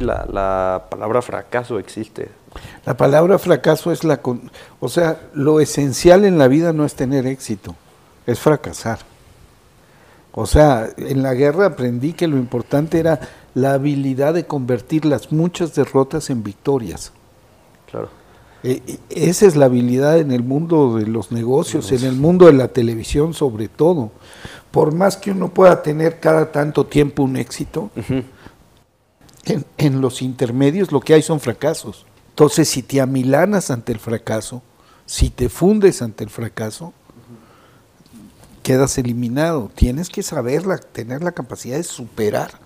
la, la palabra fracaso existe. La palabra fracaso es la... Con, o sea, lo esencial en la vida no es tener éxito, es fracasar. O sea, en la guerra aprendí que lo importante era la habilidad de convertir las muchas derrotas en victorias. Claro. E, e, esa es la habilidad en el mundo de los negocios, en el mundo de la televisión sobre todo. Por más que uno pueda tener cada tanto tiempo un éxito, en, los intermedios lo que hay son fracasos. Entonces, si te amilanas ante el fracaso, si te fundes ante el fracaso, quedas eliminado. Tienes que saberla, tener la capacidad de superar.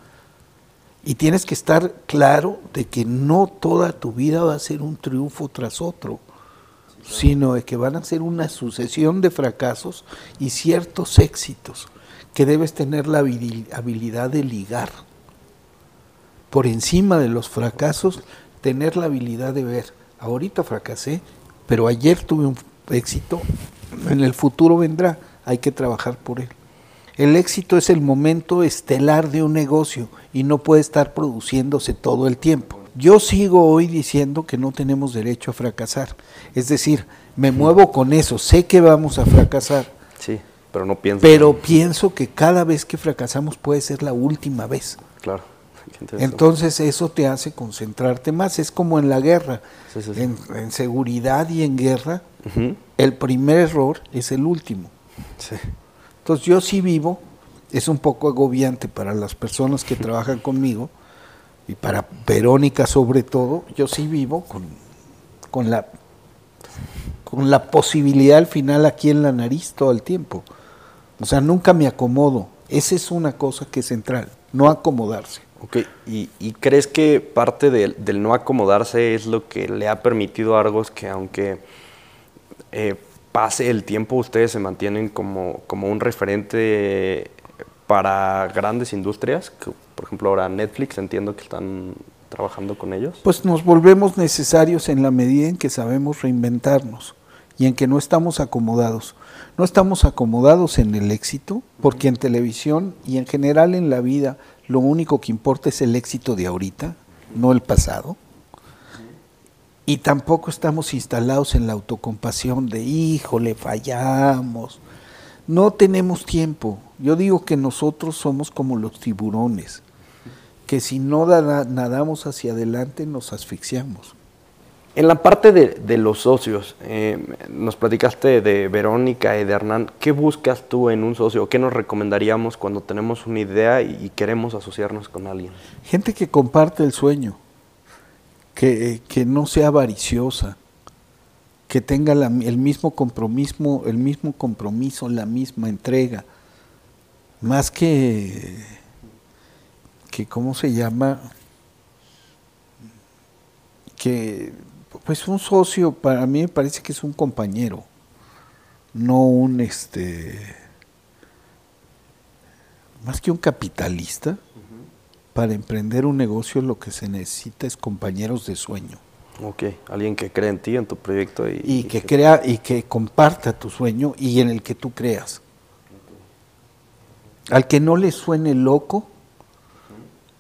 Y tienes que estar claro de que no toda tu vida va a ser un triunfo tras otro, sino de que van a ser una sucesión de fracasos y ciertos éxitos que debes tener la habilidad de ligar. Por encima de los fracasos, tener la habilidad de ver, ahorita fracasé, pero ayer tuve un éxito, en el futuro vendrá, hay que trabajar por él. El éxito es el momento estelar de un negocio y no puede estar produciéndose todo el tiempo. Yo sigo hoy diciendo que no tenemos derecho a fracasar. Es decir, me muevo con eso, sé que vamos a fracasar. Sí, pero no pienso. Pero pienso que cada vez que fracasamos puede ser la última vez. Claro. Entonces eso te hace concentrarte más. Es como en la guerra. En, seguridad y en guerra, el primer error es el último. Entonces yo sí vivo, es un poco agobiante para las personas que trabajan conmigo y para Verónica sobre todo, yo sí vivo con, con, la, con la posibilidad al final aquí en la nariz todo el tiempo. O sea, nunca me acomodo. Esa es una cosa que es central, no acomodarse. Ok, ¿y, crees que parte del no acomodarse es lo que le ha permitido a Argos que aunque eh, pase el tiempo ustedes se mantienen como, como un referente para grandes industrias? por ejemplo, ahora Netflix, entiendo que están trabajando con ellos. Pues nos volvemos necesarios en la medida en que sabemos reinventarnos y en que no estamos acomodados. No estamos acomodados en el éxito, porque en televisión y en general en la vida lo único que importa es el éxito de ahorita, no el pasado. Y tampoco estamos instalados en la autocompasión de, híjole, fallamos. No tenemos tiempo. Yo digo que nosotros somos como los tiburones, que si no nadamos hacia adelante nos asfixiamos. En la parte de, los socios, eh, nos platicaste de Verónica y de Hernán. ¿Qué buscas tú en un socio? ¿Qué nos recomendaríamos cuando tenemos una idea y, queremos asociarnos con alguien? Gente que comparte el sueño, que, no sea avariciosa, que tenga el mismo compromiso, el mismo compromiso, la misma entrega, más que, que ¿cómo se llama? Que pues un socio para mí me parece que es un compañero, no un este más que un capitalista. Para emprender un negocio lo que se necesita es compañeros de sueño. Ok, alguien que cree en ti, en tu proyecto. Y, que, crea y que comparta tu sueño y en el que tú creas. Al que no le suene loco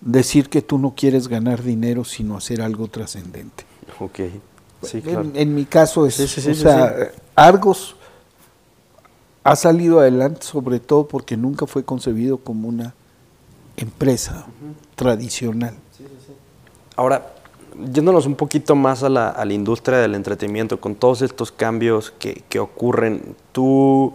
decir que tú no quieres ganar dinero sino hacer algo trascendente. Ok en, mi caso es, o sea, Argos ha salido adelante sobre todo porque nunca fue concebido como una empresa tradicional. Ahora, yéndonos un poquito más a la, industria del entretenimiento, con todos estos cambios que, ocurren, ¿tú,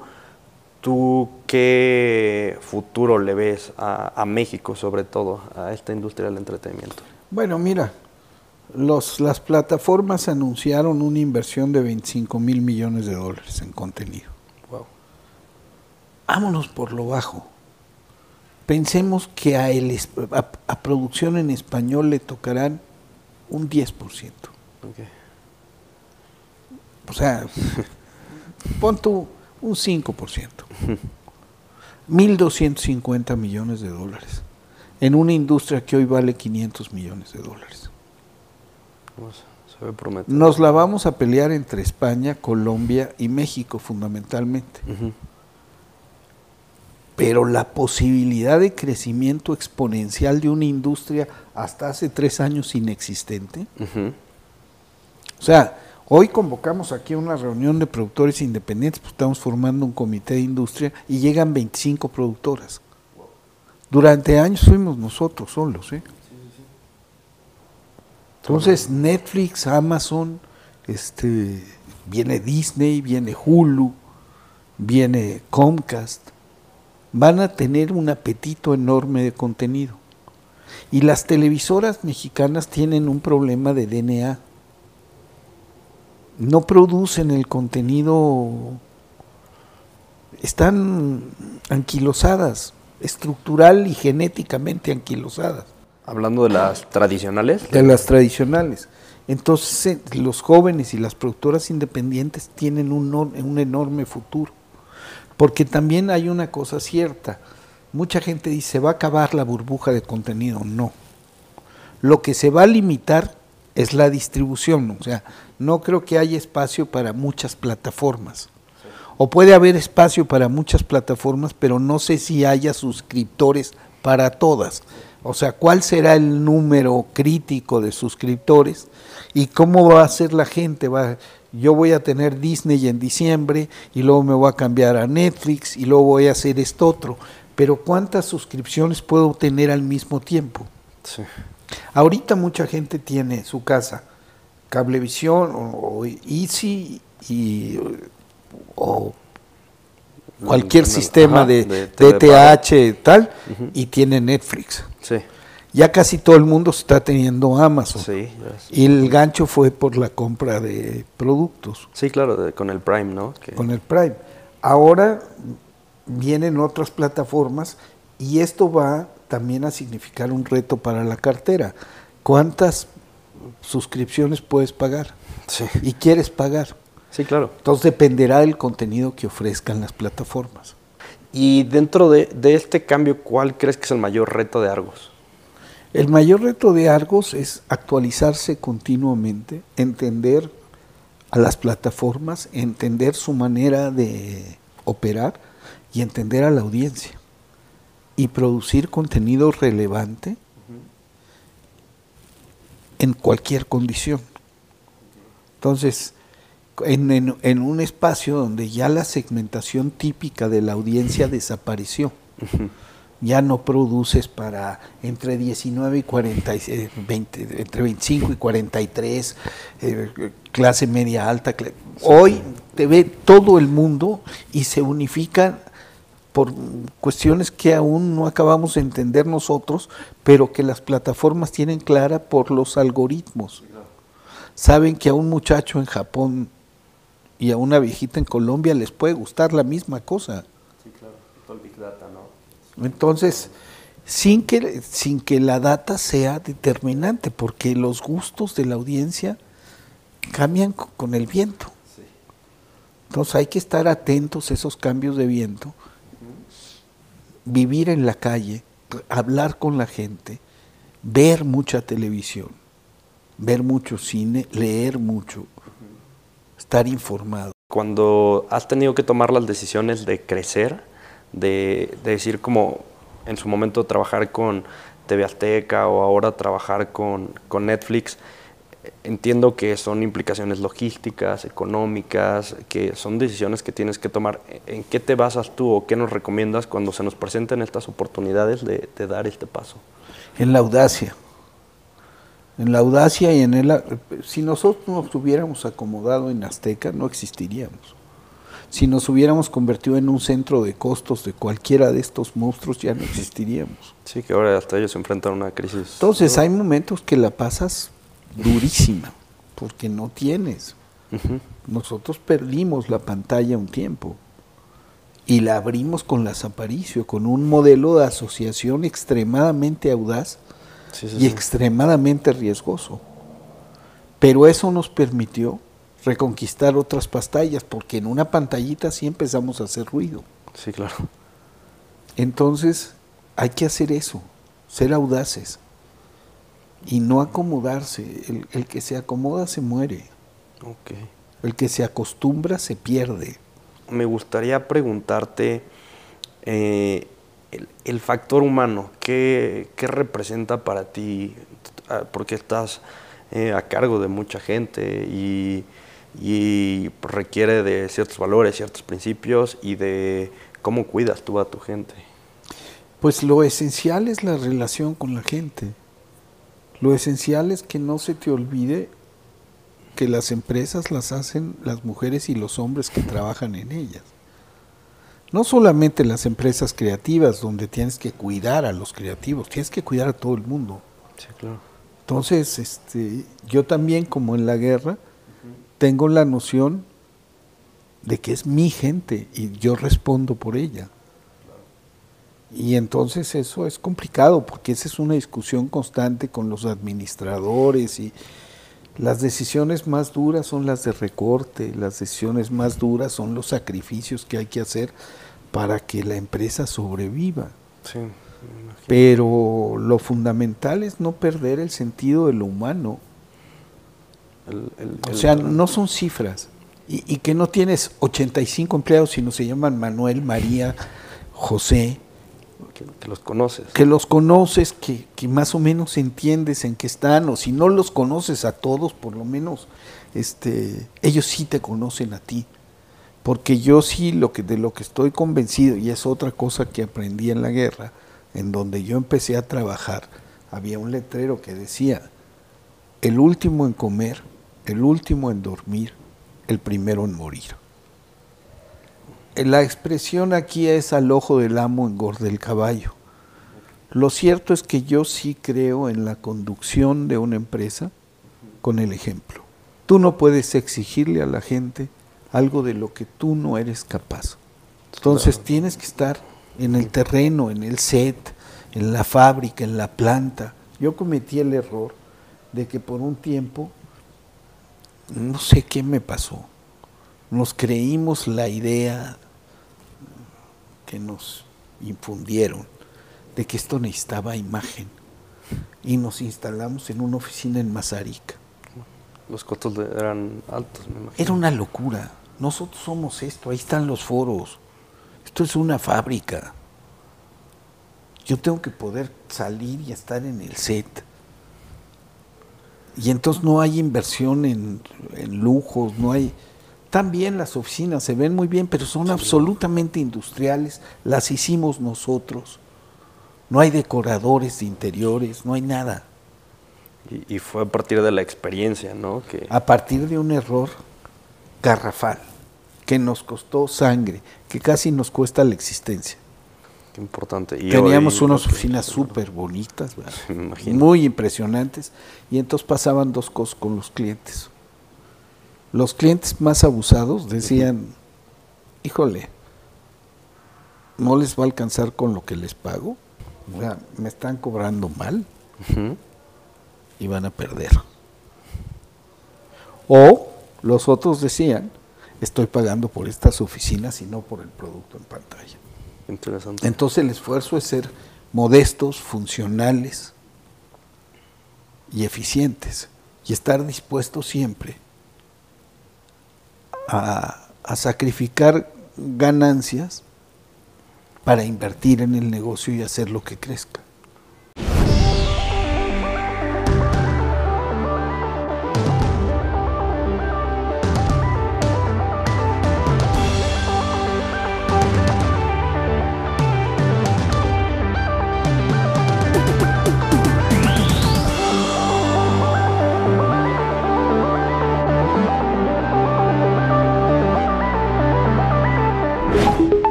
¿tú qué futuro le ves a, a México sobre todo, a esta industria del entretenimiento? Bueno, mira, los, las plataformas anunciaron una inversión de 25 mil millones de dólares en contenido. Wow. Vámonos por lo bajo. Pensemos que a, el, a, producción en español le tocarán un 10%. Okay. O sea, pon tú un 5%. 1.250 millones de dólares en una industria que hoy vale 500 millones de dólares. Nos la vamos a pelear entre España, Colombia y México fundamentalmente. pero la posibilidad de crecimiento exponencial de una industria hasta hace tres años inexistente. O sea, hoy convocamos aquí una reunión de productores independientes, pues estamos formando un comité de industria y llegan 25 productoras. Durante años fuimos nosotros solos. ¿eh? Entonces Netflix, Amazon, este, viene Disney, viene Hulu, viene Comcast, van a tener un apetito enorme de contenido. Y las televisoras mexicanas tienen un problema de DNA. No producen el contenido, están anquilosadas, estructural y genéticamente anquilosadas. Hablando de las tradicionales. De las tradicionales. Entonces eh, los jóvenes y las productoras independientes tienen un, un enorme futuro. Porque también hay una cosa cierta. Mucha gente dice, va a acabar la burbuja de contenido. No. Lo que se va a limitar es la distribución. O sea, no creo que haya espacio para muchas plataformas. O puede haber espacio para muchas plataformas, pero no sé si haya suscriptores para todas. O sea, ¿cuál será el número crítico de suscriptores? ¿Y cómo va a ser la gente? Va, yo voy a tener Disney en diciembre y luego me voy a cambiar a Netflix y luego voy a hacer esto otro. Pero ¿cuántas suscripciones puedo tener al mismo tiempo? Sí. Ahorita mucha gente tiene su casa Cablevisión o, Easy y, o cualquier sistema de, DTH tal y tiene Netflix. Sí. Ya casi todo el mundo está teniendo Amazon. Sí, y el gancho fue por la compra de productos. Sí, claro, con el Prime, ¿no? Con el Prime. Ahora vienen otras plataformas y esto va también a significar un reto para la cartera. ¿Cuántas suscripciones puedes pagar? Sí. ¿Y quieres pagar? Sí, claro. Entonces dependerá del contenido que ofrezcan las plataformas. Y dentro de, este cambio, ¿cuál crees que es el mayor reto de Argos? El mayor reto de Argos es actualizarse continuamente, entender a las plataformas, entender su manera de operar y entender a la audiencia y producir contenido relevante en cualquier condición. Entonces, en, un espacio donde ya la segmentación típica de la audiencia desapareció. Ya no produces para entre 19 y 40, 20, eh, entre 25 y 43, eh, clase media alta. Hoy te ve todo el mundo y se unifica por cuestiones que aún no acabamos de entender nosotros, pero que las plataformas tienen clara por los algoritmos. Saben que a un muchacho en Japón y a una viejita en Colombia les puede gustar la misma cosa. Sí, claro, todo el Big Data, ¿no? Entonces, sin que, sin que la data sea determinante, porque los gustos de la audiencia cambian con el viento. Entonces hay que estar atentos a esos cambios de viento, vivir en la calle, hablar con la gente, ver mucha televisión, ver mucho cine, leer mucho, estar informado. Cuando has tenido que tomar las decisiones de crecer, de, decir como en su momento trabajar con TV Azteca o ahora trabajar con, con Netflix, entiendo que son implicaciones logísticas, económicas, que son decisiones que tienes que tomar. ¿En qué te basas tú o qué nos recomiendas cuando se nos presenten estas oportunidades de, de dar este paso? En la audacia en la audacia y en el... Si nosotros nos hubiéramos acomodado en Azteca, no existiríamos. Si nos hubiéramos convertido en un centro de costos de cualquiera de estos monstruos, ya no existiríamos. Sí, que ahora hasta ellos se enfrentan a una crisis. Entonces, hay momentos que la pasas durísima, porque no tienes. Nosotros perdimos la pantalla un tiempo y la abrimos con las Aparicio, con un modelo de asociación extremadamente audaz y extremadamente riesgoso. Pero eso nos permitió reconquistar otras pantallas, porque en una pantallita sí empezamos a hacer ruido. Sí, claro. Entonces, hay que hacer eso, ser audaces y no acomodarse. El, el que se acomoda se muere. Okay. El que se acostumbra se pierde. Me gustaría preguntarte Eh, el, factor humano, ¿qué, representa para ti? Porque estás eh, a cargo de mucha gente y, requiere de ciertos valores, ciertos principios y de cómo cuidas tú a tu gente. Pues lo esencial es la relación con la gente. Lo esencial es que no se te olvide que las empresas las hacen las mujeres y los hombres que trabajan en ellas no solamente las empresas creativas donde tienes que cuidar a los creativos, tienes que cuidar a todo el mundo. Sí, claro. Entonces, este, yo también como en la guerra tengo la noción de que es mi gente y yo respondo por ella. Y entonces eso es complicado porque esa es una discusión constante con los administradores y las decisiones más duras son las de recorte, las decisiones más duras son los sacrificios que hay que hacer para que la empresa sobreviva. Sí, Pero lo fundamental es no perder el sentido de lo humano. o sea, no son cifras. Y, que no tienes 85 empleados, sino se llaman Manuel, María, José. Que, los conoces. Que los conoces, que, que, más o menos entiendes en qué están, o si no los conoces a todos, por lo menos este, ellos sí te conocen a ti. Porque yo sí lo que de lo que estoy convencido y es otra cosa que aprendí en la guerra, en donde yo empecé a trabajar, había un letrero que decía, el último en comer, el último en dormir, el primero en morir. La expresión aquí es al ojo del amo engorde el caballo. Lo cierto es que yo sí creo en la conducción de una empresa con el ejemplo. Tú no puedes exigirle a la gente algo de lo que tú no eres capaz. Entonces tienes que estar en el terreno, en el set, en la fábrica, en la planta. Yo cometí el error de que por un tiempo, no sé qué me pasó, nos creímos la idea que nos infundieron de que esto necesitaba imagen y nos instalamos en una oficina en Mazarica. Los costos eran altos, me imagino. Era una locura. Nosotros somos esto, ahí están los foros. Esto es una fábrica. Yo tengo que poder salir y estar en el set. Y entonces no hay inversión en, lujos, no hay... También las oficinas se ven muy bien, pero son absolutamente industriales, las hicimos nosotros. No hay decoradores de interiores, no hay nada. Y, y, fue a partir de la experiencia, ¿no? Que... A partir de un error garrafal, que nos costó sangre, que casi nos cuesta la existencia. Qué importante. Teníamos unas oficinas súper bonitas, muy impresionantes, y entonces pasaban dos cosas con los clientes. Los clientes más abusados decían, híjole, no les va a alcanzar con lo que les pago, o sea, me están cobrando mal y van a perder. O los otros decían, estoy pagando por estas oficinas y no por el producto en pantalla. Interesante. Entonces el esfuerzo es ser modestos, funcionales y eficientes y estar dispuestos siempre a, a sacrificar ganancias para invertir en el negocio y hacer lo que crezca.